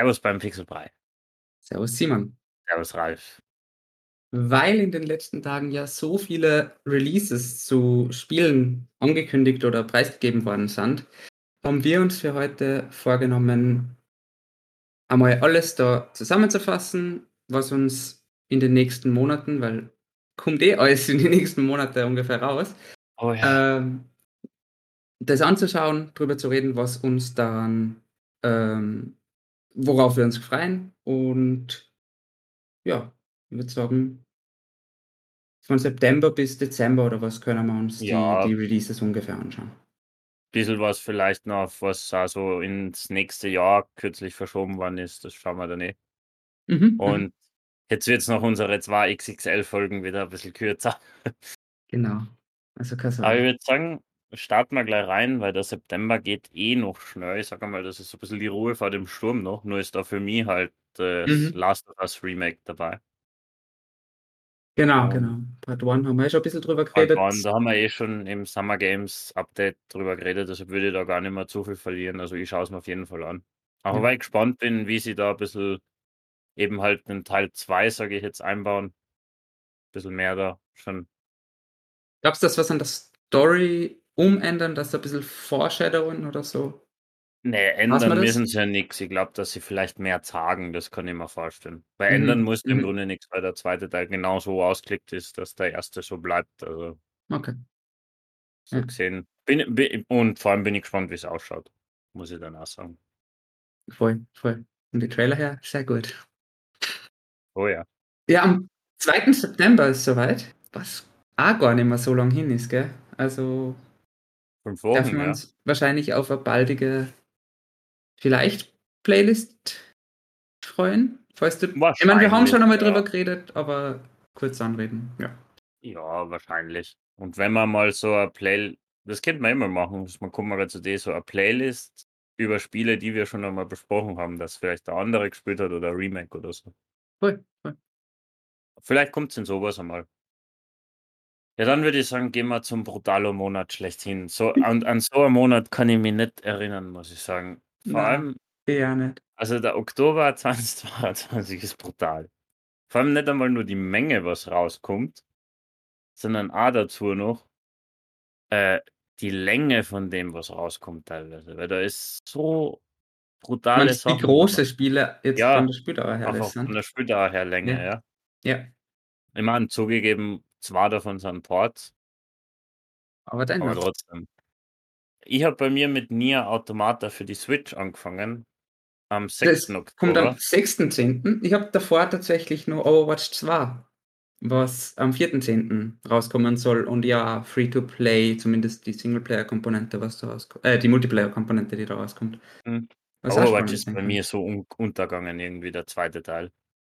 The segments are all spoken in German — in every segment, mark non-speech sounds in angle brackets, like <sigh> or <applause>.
Servus beim Pixelbrei. Servus Simon. Servus Ralf. Weil in den letzten Tagen ja so viele Releases zu Spielen angekündigt oder preisgegeben worden sind, haben wir uns für heute vorgenommen, einmal alles da zusammenzufassen, was uns in den nächsten Monaten, weil kommt eh alles in die nächsten Monate ungefähr raus, Oh ja. ähm, das anzuschauen, darüber zu reden, was uns dann, ähm, worauf wir uns freuen und ja, ich würde sagen, von September bis Dezember oder was können wir uns Ja. die, die Releases ungefähr anschauen. Bisschen was vielleicht noch, was also ins nächste Jahr kürzlich verschoben worden ist, das schauen wir dann eh. Mhm. Und jetzt wird's noch unsere zwei XXL-Folgen wieder ein bisschen kürzer. Genau. Also Aber ich würde sagen, starten wir gleich rein, weil der September geht eh noch schnell. Ich sage mal, das ist so ein bisschen die Ruhe vor dem Sturm noch. Nur ist da für mich halt das Mhm. Last of Us Remake dabei. Genau, genau. Part 1 haben wir ja schon ein bisschen drüber Part geredet. One, da haben wir eh schon im Summer Games Update drüber geredet, deshalb würde ich da gar nicht mehr zu viel verlieren. Also ich schaue es mir auf jeden Fall an. Auch Ja. weil ich gespannt bin, wie sie da ein bisschen eben halt den Teil 2, sage ich jetzt, einbauen. Ein bisschen mehr da schon. Glaubst du, dass was an der Story umändern, dass da ein bisschen Foreshadowen oder so? Ne, Weiß ändern müssen sie ja nix. Ich glaube, dass sie vielleicht mehr sagen, das kann ich mir vorstellen. Weil Mhm, ändern musst du im mhm. Grunde nichts, weil der zweite Teil genauso ausgelegt ist, dass der erste so bleibt. Also Okay. so Ja. gesehen. Bin, bin, und vor allem bin ich gespannt, wie es ausschaut. Muss ich dann auch sagen. Voll, voll. Und die Trailer her, sehr gut. Oh ja. Ja, am 2. September ist soweit, was auch gar nicht mehr so lang hin ist, gell? Also Fünf dürfen Wochen, wir ja. uns wahrscheinlich auf eine baldige, vielleicht Playlist freuen. Falls du, ich meine, wir haben schon einmal ja. drüber geredet, aber kurz anreden, ja. Ja, wahrscheinlich. Und wenn man mal so eine Play, das könnte man immer machen, dass man kommt mal zu dir so eine Playlist über Spiele, die wir schon einmal besprochen haben, dass vielleicht der andere gespielt hat oder ein Remake oder so. Voll, voll. Vielleicht kommt es in sowas einmal. Ja, dann würde ich sagen, gehen wir zum Brutalo-Monat schlechthin. So, an, an so einen Monat kann ich mich nicht erinnern, muss ich sagen. Vor Na, allem, eher nicht. also der Oktober <laughs> 2022 ist brutal. Vor allem nicht einmal nur die Menge, was rauskommt, sondern auch dazu noch äh, die Länge von dem, was rauskommt teilweise. Weil da ist so brutale du, Sachen. wie große Spiele jetzt Ja, von der Spieldauer her von der Spieldauer her Länge, Ja. ja. Ja, Ich meine, zugegeben, zwei davon sind Ports, aber aber dennoch. trotzdem. Ich habe bei mir mit Nier Automata für die Switch angefangen. Am 6. Das kommt am Oktober. 6.10. Ich habe davor tatsächlich nur Overwatch 2, was am 4.10. rauskommen soll und ja, Free-to-Play, zumindest die Singleplayer-Komponente, was da rauskommt, äh, die Multiplayer-Komponente, die da rauskommt. Hm. Auch Overwatch ist bei mir so un untergegangen, irgendwie der zweite Teil.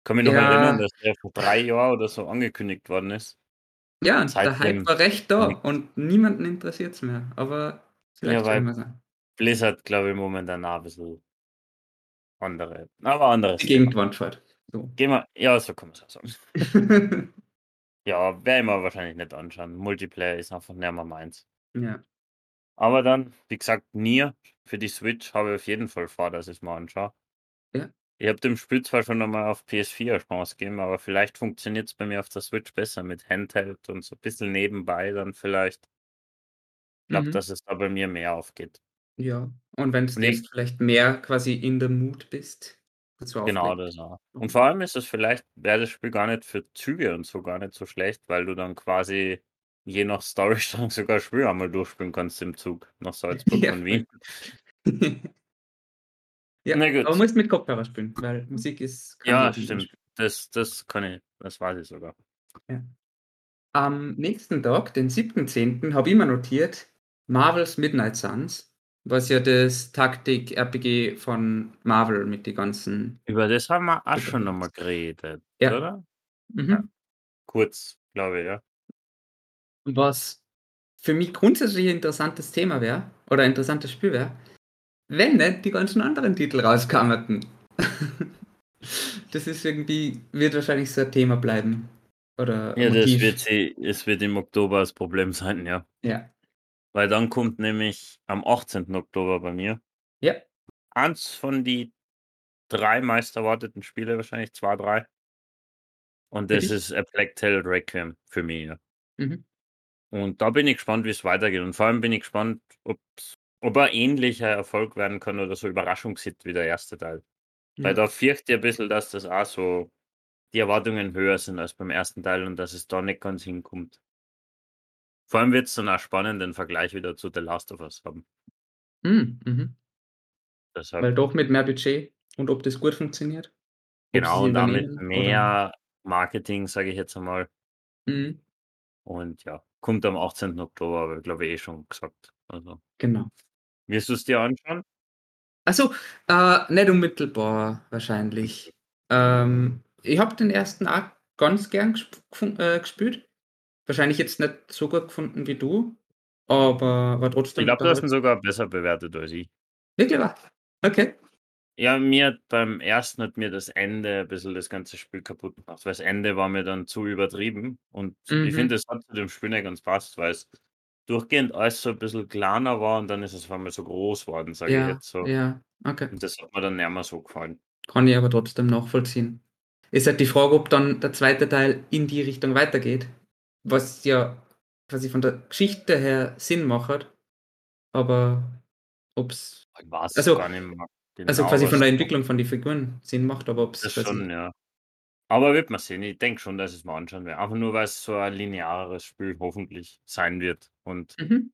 Kann mich noch Ja. erinnern, dass der vor drei Jahren oder so angekündigt worden ist. Ja, und der Hype war recht da und niemanden interessiert es mehr, aber vielleicht Ja, wir sein. Blizzard, glaube ich, momentan auch ein bisschen andere, aber anderes Die Thema. Gegenwand fährt. So. Gehen wir, ja, so kann man es auch sagen. <laughs> Ja, werde ich mir wahrscheinlich nicht anschauen. Multiplayer ist einfach nicht mehr meins. ja. Aber dann, wie gesagt, Nier für die Switch habe ich auf jeden Fall vor, dass ich es mal anschaue. Ja. Ich habe dem Spiel zwar schon einmal auf PS4 eine Chance gegeben, aber vielleicht funktioniert es bei mir auf der Switch besser mit Handheld und so ein bisschen nebenbei dann vielleicht. Ich glaube, Mhm. dass es da bei mir mehr aufgeht. Ja, und wenn du Und ich- jetzt vielleicht mehr quasi in der Mood bist, dazu Genau, das auch. Und vor allem ist es vielleicht, wäre das Spiel gar nicht für Züge und so gar nicht so schlecht, weil du dann quasi je nach Storystrang <laughs> sogar Spiel einmal durchspielen kannst im Zug nach <laughs> Salzburg Ja, von Wien. <laughs> ja, Na gut. aber musst mit Kopfhörer spielen, weil Musik ist Ja, stimmt. Das, das kann ich, das weiß ich sogar. Am nächsten Tag, den 7.10., habe ich mir notiert Marvel's Midnight Suns, was ja das Taktik-RPG von Marvel mit den ganzen. Über das haben wir auch schon nochmal geredet, Ja. oder? Mhm. Ja. Kurz, glaube ich, ja. Was für mich grundsätzlich ein interessantes Thema wäre, oder ein interessantes Spiel wäre, wenn nicht die ganzen anderen Titel rauskamen. <laughs> das ist irgendwie, wird wahrscheinlich so ein Thema bleiben. Oder Ja, das wird sie, es wird im Oktober das Problem sein, ja. Ja. Weil dann kommt nämlich am 18. Oktober bei mir Ja. eins von die drei meist erwarteten Spiele wahrscheinlich, zwei, drei. Und das dich? ist A Plague Tale Requiem für mich, ja. Mhm. Und da bin ich gespannt, wie es weitergeht. Und vor allem bin ich gespannt, ob's ob er ähnlicher Erfolg werden kann oder so Überraschungshit wie der erste Teil. Weil Ja. da fürchte ich ein bisschen, dass das auch so die Erwartungen höher sind als beim ersten Teil und dass es da nicht ganz hinkommt. Vor allem wird's dann auch spannend, den Vergleich wieder zu The Last of Us haben. Mhm, mhm. Deshalb Weil doch mit mehr Budget und ob das gut funktioniert? Genau, und auch mit übernehmen oder mehr Marketing, sage ich jetzt einmal. Mhm. Und ja, kommt am 18. Oktober, ich glaube ich eh schon gesagt. Also Genau. Wirst du's dir anschauen? Ach so, äh, nicht unmittelbar wahrscheinlich. Ähm, ich habe den ersten auch ganz gern gesp äh, gespielt. Wahrscheinlich jetzt nicht so gut gefunden wie du, aber war Ich trotzdem glaube, du hast ihn unterhalt sogar besser bewertet als ich. Wirklich wahr? Okay. Ja, mir beim ersten hat mir das Ende ein bisschen das ganze Spiel kaputt gemacht, weil das Ende war mir dann zu übertrieben und ich Mhm. finde, das hat zu dem Spiel nicht ganz passt, weil's durchgehend alles so ein bisschen kleiner war und dann ist es auf einmal so groß worden, sage ich Ja, jetzt so. ja, okay. Und das hat mir dann nicht mehr so gefallen. Kann ich aber trotzdem nachvollziehen. Ist halt die Frage, ob dann der zweite Teil in die Richtung weitergeht, was ja quasi von der Geschichte her Sinn macht, aber ob's Ich weiß also gar nicht mehr also genau, quasi von der Entwicklung von den Figuren Sinn macht, aber ob's Das quasi schon, ja. Aber wird man sehen. Ich denke schon, dass es mir anschauen werde. Einfach nur, weil's so ein lineares Spiel hoffentlich sein wird. Und Mhm.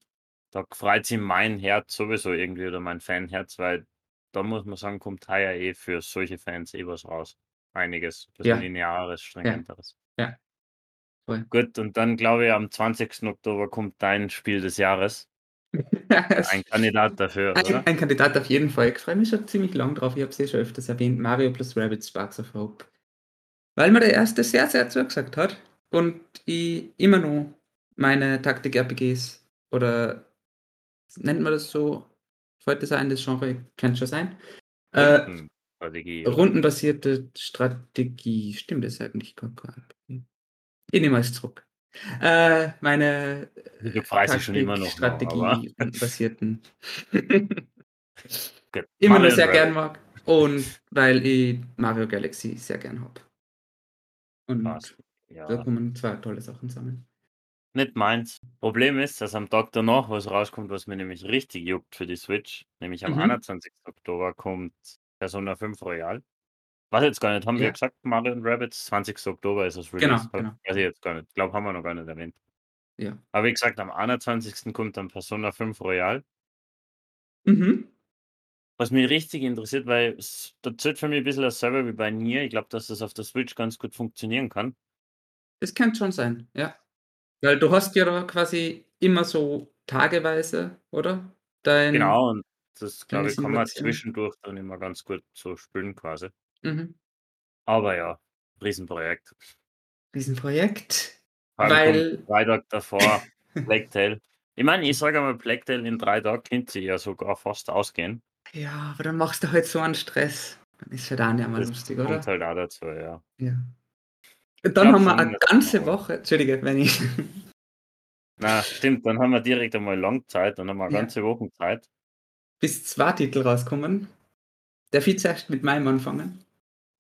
da freut sich mein Herz sowieso irgendwie oder mein Fanherz, weil da muss man sagen, kommt heuer eh für solche Fans eh was raus. Einiges. Bisschen Ja. lineares, Ja. stringenteres. Ja. Voll. Gut, und dann glaube ich, am 20. Oktober kommt dein Spiel des Jahres. <laughs> Ein Kandidat dafür, Ein oder? ein Kandidat auf jeden Fall. Ich freue mich schon ziemlich lang drauf. Ich habe es eh schon öfters erwähnt. Mario plus Rabbids Sparks of Hope. Weil mir der erste sehr, sehr zugesagt hat und ich immer noch meine Taktik-RPGs oder nennt man das so? Fällt das ein, das Genre? Könnte schon sein. Äh, rundenbasierte Strategie. Stimmt das eigentlich gar kein? Ich nehme es zurück. Äh, meine Du schon immer noch, noch, Strategie rundenbasierten. <laughs> Gut. immer noch sehr gern mag. Und weil ich Mario Galaxy sehr gern habe. Und Passt. da Ja. kommen zwei tolle Sachen zusammen. Nicht meins. Problem ist, dass am Tag danach was rauskommt, was mir nämlich richtig juckt für die Switch. Nämlich am Mhm. 21. Oktober kommt Persona 5 Royal. Weiß jetzt gar nicht, haben wir Ja. gesagt, Mario und Rabbids? 20. Oktober ist das Genau, Release. genau. Weiß ich jetzt gar nicht. Glaube, haben wir noch gar nicht erwähnt. Ja. Aber wie gesagt, am 21. kommt dann Persona 5 Royal. Mhm. Was mich richtig interessiert, weil es da zählt für mich ein bisschen dasselbe wie bei Nier. Ich glaube, dass das auf der Switch ganz gut funktionieren kann. Das könnte schon sein, ja. Weil du hast ja quasi immer so tageweise, oder? Dein Genau, und das, glaube ich, kann man zwischendurch dann immer ganz gut so spielen quasi. Mhm. Aber ja, Riesenprojekt. Riesenprojekt, allem weil kommt 3 Tage davor Tale. Ich meine, ich sage einmal, Tale in 3 Tagen könnte sich ja sogar fast ausgehen. Ja, aber dann machst du halt so einen Stress. Dann ist halt auch nicht mehr Das lustig, oder? kommt halt auch dazu, ja. Ja. Und dann haben wir eine ganze Woche Entschuldige, wenn ich Na, stimmt, dann haben wir direkt einmal lang Zeit, dann haben wir 'ne Ja. ganze Wochen Zeit. bis 2 Titel rauskommen. Darf ich zuerst mit meinem anfangen?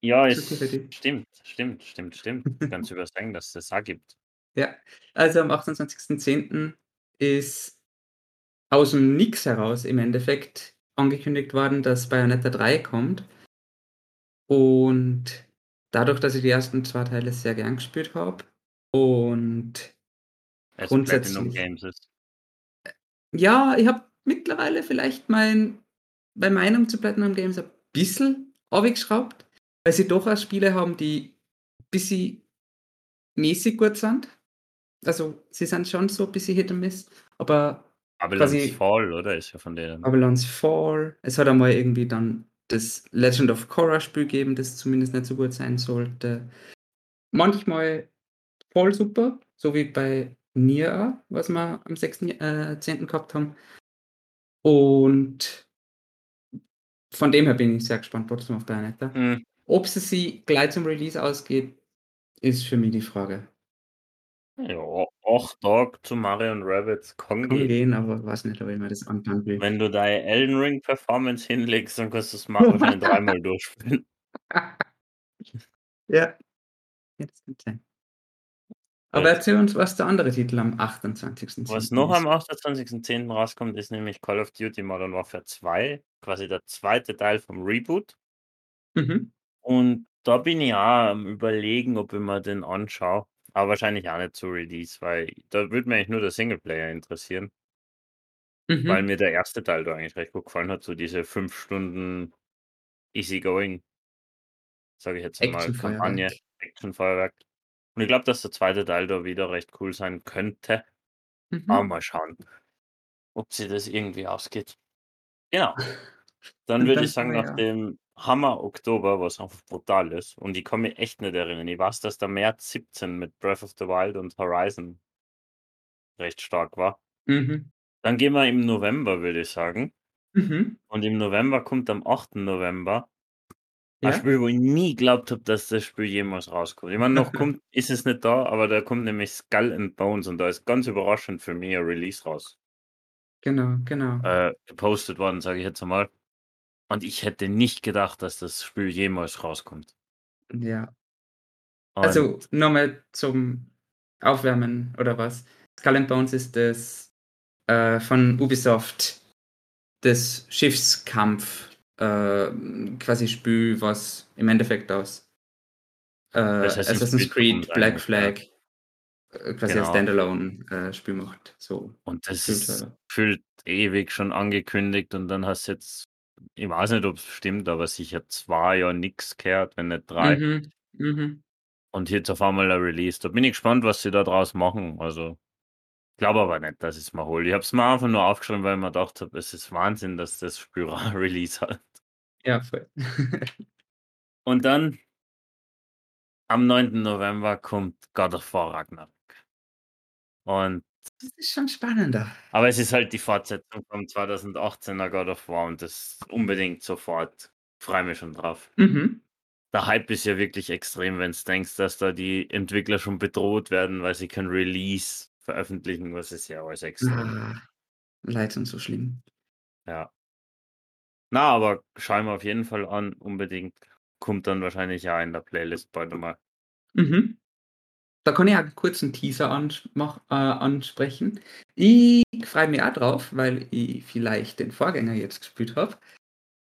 Ja, Ist es stimmt, stimmt, stimmt, stimmt. Ganz übersehen, dass es das auch gibt. Ja, also am 28.10. ist aus'm Nix heraus im Endeffekt angekündigt worden, dass Bayonetta 3 kommt. Und dadurch, dass ich die ersten 2 Teile sehr gern gespielt habe und Platinum grundsätzlich Games ist. Ja, ich habe mittlerweile vielleicht mein meine Meinung zu Platinum Games ein bisschen runtergeschraubt, weil sie doch auch Spiele haben, die bisschen mäßig gut sind. Also, sie sind schon so ein bisschen Hit and Miss, aber Babylon's quasi Fall, oder? Ist ja von denen. Babylon's Fall. Es hat einmal irgendwie dann das Legend of Korra Spiel gegeben, das zumindest nicht so gut sein sollte. Manchmal voll super, so wie bei Nier was wir am 6. äh, 10. gehabt haben. Und von dem her bin ich sehr gespannt trotzdem auf Bayonetta. Mhm. Ob sie sie gleich zum Release ausgeht, ist für mich die Frage. Ja, acht Tage zu Mario und Rabbids kann, Kann gehen. gehen, aber weiß nicht, ob ich mir das anfangen will. Wenn du deine Elden Ring Performance hinlegst, dann kannst du das Mario wahrscheinlich dreimal <laughs> durchspielen. <laughs> Ja. Ja, das kann sein. Aber erzähl uns, was der andere Titel am 28.10. Was noch am 28.10. rauskommt, ist nämlich Call of Duty Modern Warfare 2, quasi der zweite Teil vom Reboot. Mhm. Und da bin ich auch am Überlegen, ob ich mir den anschaue. Aber wahrscheinlich auch nicht zu Release, weil da würde mich eigentlich nur der Singleplayer interessieren. Weil Mhm. mir der erste Teil da eigentlich recht gut gefallen hat, so diese 5 Stunden Easygoing, sage ich jetzt mal, Kampagne, Actionfeuerwerk. Actionfeuerwerk. Und ich glaube, dass der zweite Teil da wieder recht cool sein könnte. Aber Mhm. mal schauen, ob sich das irgendwie ausgeht. Genau. Dann <laughs> würde ich sagen, wir nach ja dem Hammer Oktober, was einfach brutal ist, und ich kann mich echt nicht erinnern. Ich weiß, dass der März 17 mit Breath of the Wild und Horizon recht stark war. Mhm. Dann gehen wir im November, würde ich sagen. Mhm. Und im November kommt am 8. November ein Ja. Spiel, wo ich nie geglaubt habe, dass das Spiel jemals rauskommt. Ich meine, noch kommt <laughs> ist es nicht da, aber da kommt nämlich Skull and Bones und da ist ganz überraschend für mich ein Release raus Genau, genau. äh, gepostet worden, sage ich jetzt einmal. Und ich hätte nicht gedacht, dass das Spiel jemals rauskommt. Ja. Also, Und nochmal zum Aufwärmen oder was? Skull and Bones ist das äh, von Ubisoft das Schiffskampf äh, quasi Spiel, was im Endeffekt aus äh, Assassin's Assassin's Creed Creed Black ja. Flag äh, quasi als Genau. Standalone äh, Spiel macht. So Und das ist gefühlt ewig schon angekündigt und dann hast jetzt ich weiß nicht, ob's stimmt, aber sicher 2 Jahre nix gehört, wenn nicht 3. Mhm. Mhm. Und jetzt auf einmal ein Release. Da bin ich gespannt, was sie da draus machen. Also, glaube aber nicht, dass ich's mir hole. Ich habe es mir einfach nur aufgeschrieben, weil ich mir gedacht habe, es ist Wahnsinn, dass das Spiel ein <laughs> Release hat. Ja, voll. <laughs> Und dann am 9. November kommt God of War Ragnarök. Und Das ist schon spannender. aber es ist halt die Fortsetzung vom 2018er God of War und das unbedingt sofort. Freue mich schon drauf. Mhm. Der Hype ist ja wirklich extrem, wenn's denkst, dass da die Entwickler schon bedroht werden, weil sie kein Release veröffentlichen, was ist ja alles extrem. Ah, leid und so schlimm. Ja. Na, aber schauen wir auf jeden Fall an, unbedingt. Kommt dann wahrscheinlich auch in der Playlist bald einmal. Mhm. Da kann ich auch 'n kurzen Teaser ans mach äh, ansprechen. Ich freue mich auch drauf, weil ich vielleicht den Vorgänger jetzt gespielt habe.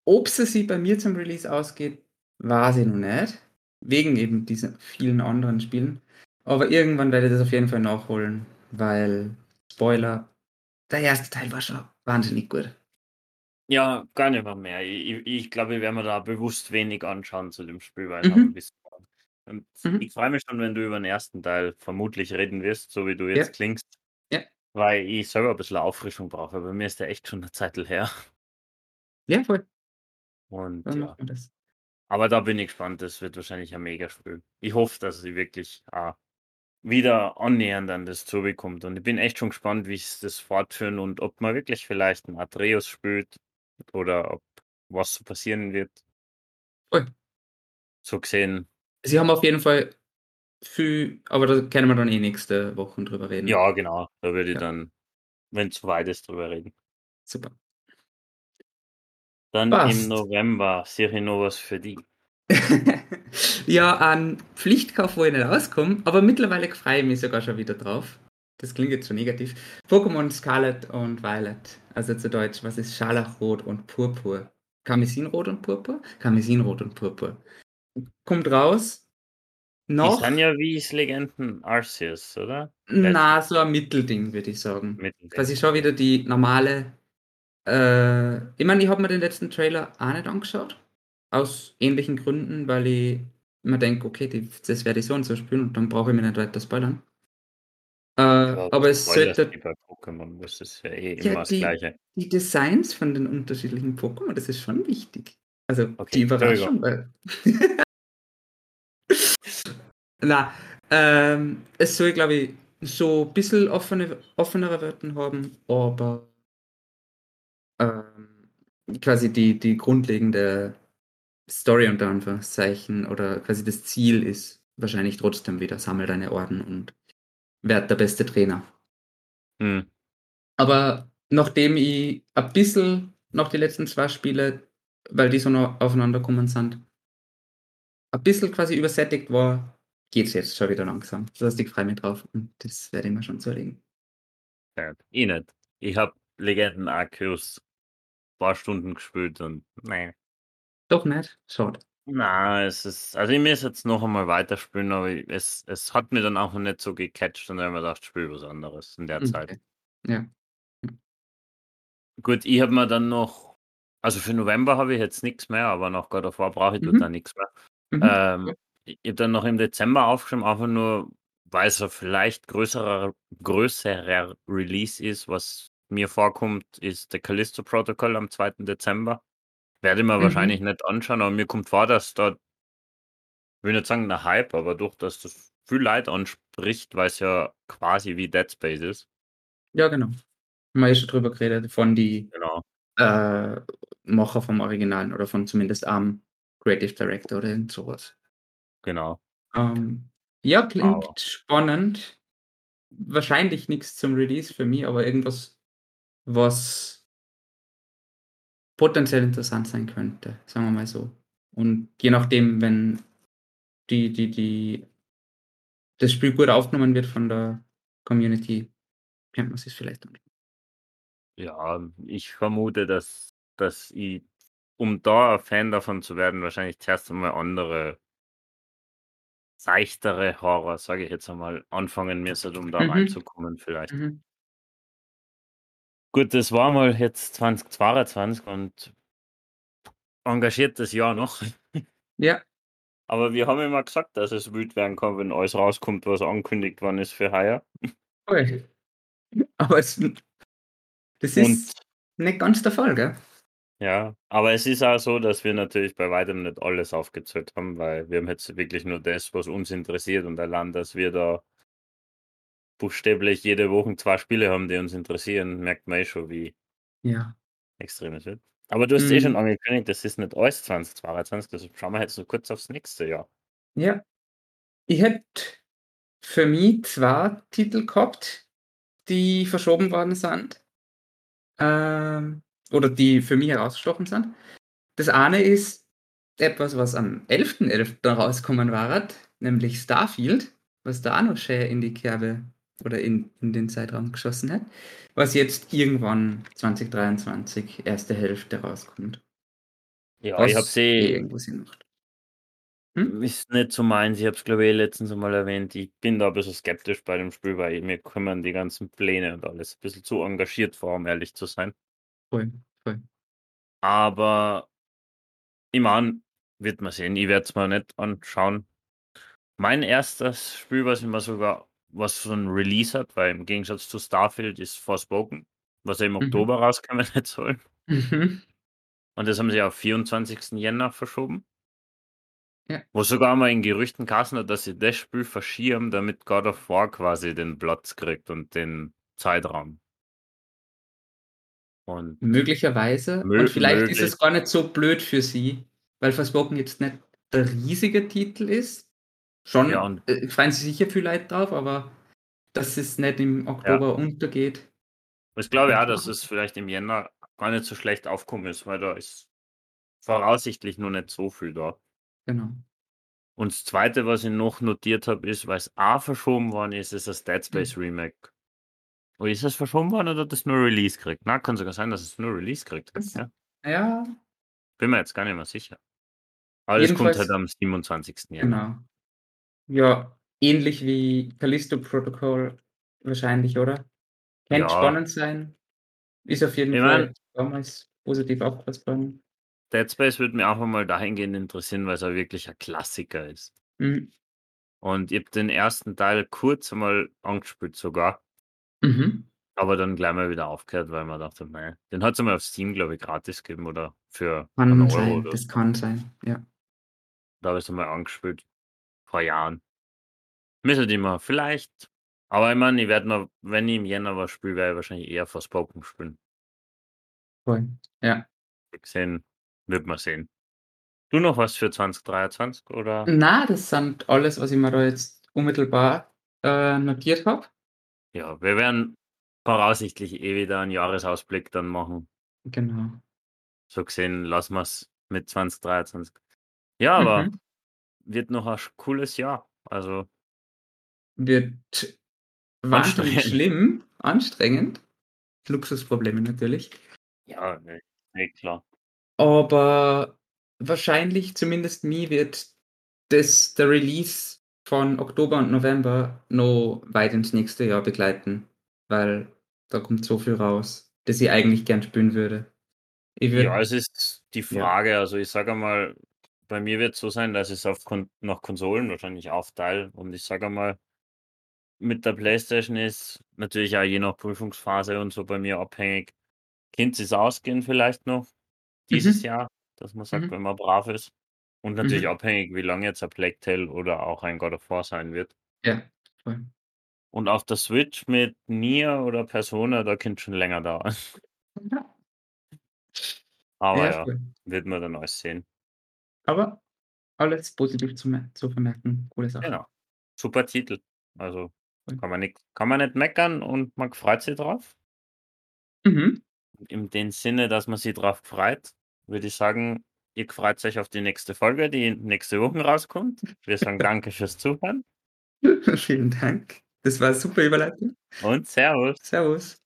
Ob's es sich bei mir zum Release ausgeht, weiß ich noch nicht, wegen eben diesen vielen anderen Spielen. Aber irgendwann werde ich das auf jeden Fall nachholen, weil Spoiler, der erste Teil war schon wahnsinnig gut. Ja, gar nicht mal mehr. Ich ich ich glaube, ich werde mir da bewusst wenig anschauen zu dem Spiel, weil ich Mhm. 'n bisschen Mhm. ich freue mich schon, wenn du über 'n ersten Teil vermutlich reden wirst, so wie du Ja. jetzt klingst. Ja. Weil ich selber 'n bisschen Auffrischung brauche. Bei mir ist der echt schon 'ne Zeitl her. Ja, voll. Und Dann ja. Aber da bin ich gespannt. Das wird wahrscheinlich ein Megaspiel. Ich hoffe, dass sie wirklich, ah, wieder annähernd an das zubekommt. Und ich bin echt schon gespannt, wie sie das fortführen und ob man wirklich vielleicht 'n Atreus spielt oder ob was so passieren wird. Voll. So gesehen Sie haben auf jeden Fall viel aber da können wir dann eh nächste Wochen drüber reden. Ja, genau. Da würde ich Ja. dann, wenn's so weit ist, drüber reden. Super. Dann im Passt. November sehe ich noch was für dich. <laughs> Ja, ein Pflichtkauf, wo ich nicht rauskomme, aber mittlerweile freue ich mich sogar schon wieder drauf. Das klingt jetzt so negativ. Pokémon Scarlet und Violet. Also zu Deutsch, was ist Scharlachrot und Purpur? Karmesinrot und Purpur? Karmesinrot und Purpur. Kommt raus. Die Noch sind ja wie das Legenden Arceus, oder? na, so ein Mittelding, würde ich sagen. Mittelding. Quasi schon wieder die normale äh, ich meine, ich habe mir den letzten Trailer auch nicht angeschaut. Aus ähnlichen Gründen, weil ich mir denke, okay, die, das werde ich so und so spielen und dann brauche ich mich nicht weiter spoilern. Äh, Ja, aber es sollte Pokémon, das ist ja eh Ja, immer das die- Gleiche. die Designs von den unterschiedlichen Pokémon, das ist schon wichtig. Also Okay, die Überraschung. Weil <laughs> Na, ähm, es soll, glaube ich, so ein bisschen offene, offenere Welten haben, aber ähm, quasi die, die grundlegende Story unter Anführungszeichen oder quasi das Ziel ist wahrscheinlich trotzdem wieder, sammel deine Orden und wird der beste Trainer. Hm. Aber nachdem ich ein bisschen nach die letzten zwei Spiele, weil die so noch aufeinander gekommen sind, ein bisschen quasi übersättigt war, geht es jetzt schon wieder langsam. Das heißt, ich freue mich drauf und das werde ich mir schon zulegen. Ja, ich nicht. Ich habe Legenden Arceus ein paar Stunden gespielt und nee. Doch nicht? Schade. Na, es ist, also ich muss jetzt noch einmal weiterspielen, aber ich- es, es hat mir dann auch noch nicht so gecatcht und dann habe ich mir gedacht, ich spiele was anderes in der Zeit. Okay. Ja. Gut, ich habe mir dann noch, also für November habe ich jetzt nichts mehr, aber nach God of War brauche ich Mhm. dann nichts mehr. Mhm. Ähm, ich habe dann noch im Dezember aufgeschrieben, einfach nur, weil es ein vielleicht größerer, größerer Release ist, was mir vorkommt, ist der Callisto Protocol am 2. Dezember. Werde ich mir Mhm. wahrscheinlich nicht anschauen, aber mir kommt vor, dass da, ich will nicht sagen der Hype, aber durch, dass das viel Leid anspricht, weil es ja quasi wie Dead Space ist. Ja, genau. Haben wir eh schon drüber geredet, von die Genau. äh, Macher vom Originalen oder von zumindest am Creative Director oder sowas. Genau. Ähm, ja, klingt Aber- spannend. Wahrscheinlich nichts zum Release für mich, aber irgendwas, was potenziell interessant sein könnte, sagen wir mal so. Und je nachdem, wenn die, die, die, das Spiel gut aufgenommen wird von der Community, könnte man es vielleicht anschauen. Ja, ich vermute, dass, dass ich, um da ein Fan davon zu werden, wahrscheinlich zuerst einmal andere seichtere Horror, sage ich jetzt einmal, anfangen müsste, um da Mhm. reinzukommen vielleicht. Mhm. Gut, das war mal jetzt 2022 und engagiertes Jahr noch. <laughs> Ja, Aber wir haben immer gesagt, dass es wild werden kann, wenn alles rauskommt, was angekündigt worden ist für heuer. voll. Aber es, das Und ist nicht ganz der Fall, gell? Ja, aber es ist auch so, dass wir natürlich bei weitem nicht alles aufgezählt haben, weil wir haben jetzt wirklich nur das, was uns interessiert und allein, dass wir da buchstäblich jede Woche zwei Spiele haben, die uns interessieren, merkt man eh schon, wie Ja. extrem es wird. Aber du hast eh schon Mhm. angekündigt, das ist nicht alles 2022, deshalb schauen wir jetzt noch kurz aufs nächste Jahr. Ja. Ich hätte für mich zwei Titel gehabt, die verschoben worden sind. Ähm, oder die für mich herausgestochen sind. Das eine ist etwas, was am 11.11. rauskommen war, nämlich Starfield, was da auch noch schön in die Kerbe oder in, in den Zeitraum geschossen hat, was jetzt irgendwann 2023, erste Hälfte rauskommt. Ja, Was ich habe eh sie, irgendwo Sinn macht. Hm? ist nicht so meins, ich habe es glaube ich eh letztens einmal erwähnt, ich bin da ein bisschen skeptisch bei dem Spiel, weil mir kümmern die ganzen Pläne und alles ein bisschen zu engagiert vor, um ehrlich zu sein. Voll, voll. Aber ich meine, wird man sehen. Ich werde es mir nicht anschauen. Mein erstes Spiel, was ich mir sogar, was so ein Release hat, weil im Gegensatz zu Starfield ist Forspoken, was ja im Mhm. Oktober rauskommen <laughs> nicht soll. Mhm. Und das haben sie auf 24. Jänner verschoben. Ja. Wo sogar mal in Gerüchten kassen hat, dass sie das Spiel verschieben, damit God of War quasi den Platz kriegt und den Zeitraum. Und Möglicherweise. Mö Und vielleicht ist möglich. es gar nicht so blöd für sie, weil Forspoken jetzt nicht der riesige Titel ist. Schon Ja, äh, freuen sich sicher viel Leid drauf, aber dass es nicht im Oktober untergeht. Ich glaube ja, dass es vielleicht im Jänner gar nicht so schlecht aufkommen ist, weil da ist voraussichtlich nur nicht so viel da. Genau. Und das Zweite, was ich noch notiert habe, ist, weil es auch verschoben worden ist, ist das Dead Space Remake. Oder ist das verschoben worden oder hat das nur Release kriegt? Na, kann sogar sein, dass es nur Release kriegt. Das- Ja, Ja, bin mir jetzt gar nicht mehr sicher. Aber das kommt Jedenfalls- halt am 27. Jänner. genau. Ja, ähnlich wie Callisto Protocol wahrscheinlich, oder? Könnte Ja. spannend sein. Ist auf jeden Ich Fall mein- damals positiv aufgefasst worden. Dead Space würde mich auch einmal dahingehend interessieren, weil es auch wirklich ein Klassiker ist. Mhm. Und ich habe den ersten Teil kurz einmal angespielt sogar. Mhm. Aber dann gleich mal wieder aufgehört, weil man dachte, nein, den hat es einmal auf Steam, glaube ich, gratis gegeben oder für Kann einen Euro sein, oder das so. kann sein, ja. Da habe ich es einmal angespielt. Vor Jahren. Müsste ich mal, vielleicht. Aber ich meine, ich werde noch, wenn ich im Jänner was spiele, werde ich wahrscheinlich eher Forspoken spielen. Voll. Ja. Gesehen, wird man sehen. Du noch was für 2023 oder? Na, das sind alles, was ich mir da jetzt unmittelbar äh, notiert habe. Ja, wir werden voraussichtlich eh wieder einen Jahresausblick dann machen. Genau. So gesehen lassen wir es mit 2023. Ja, aber Mhm. wird noch ein cooles Jahr. Also Wird wahnsinnig schlimm, anstrengend. Luxusprobleme natürlich. Ja, ne, eh klar. Aber wahrscheinlich, zumindest mir, wird das der Release von Oktober und November noch weit ins nächste Jahr begleiten, weil da kommt so viel raus, das ich eigentlich gern spielen würde. Ich Ja, es ist die ja. Frage, also ich sage einmal, bei mir wird's so sein, dass auf Kon nach Konsolen wahrscheinlich aufteile und ich sage einmal mit der Playstation ist natürlich auch je nach Prüfungsphase und so bei mir abhängig. Könnte sich's ausgehen vielleicht noch dieses Mhm. Jahr, dass man sagt, Mhm. wenn man brav ist. Und natürlich Mhm. abhängig, wie lang jetzt ein Plague Tale oder auch ein God of War sein wird. Ja, voll. Und auf der Switch mit Nier oder Persona, da könnte schon länger dauern. Aber Ja, ja, wird man dann alles sehen. Aber alles positiv zu zu vermerken, coole Sache. Genau. Super Titel. Also, Voll. kann man nix kann man nicht meckern und man freut sich drauf. Mhm. In dem Sinne, dass man sich drauf freut, würde ich sagen, ihr freut euch auf die nächste Folge, die nächste Woche rauskommt. Wir sagen <laughs> danke fürs Zuhören. Vielen Dank. Das war 'ne super Überleitung. Und Servus. Servus.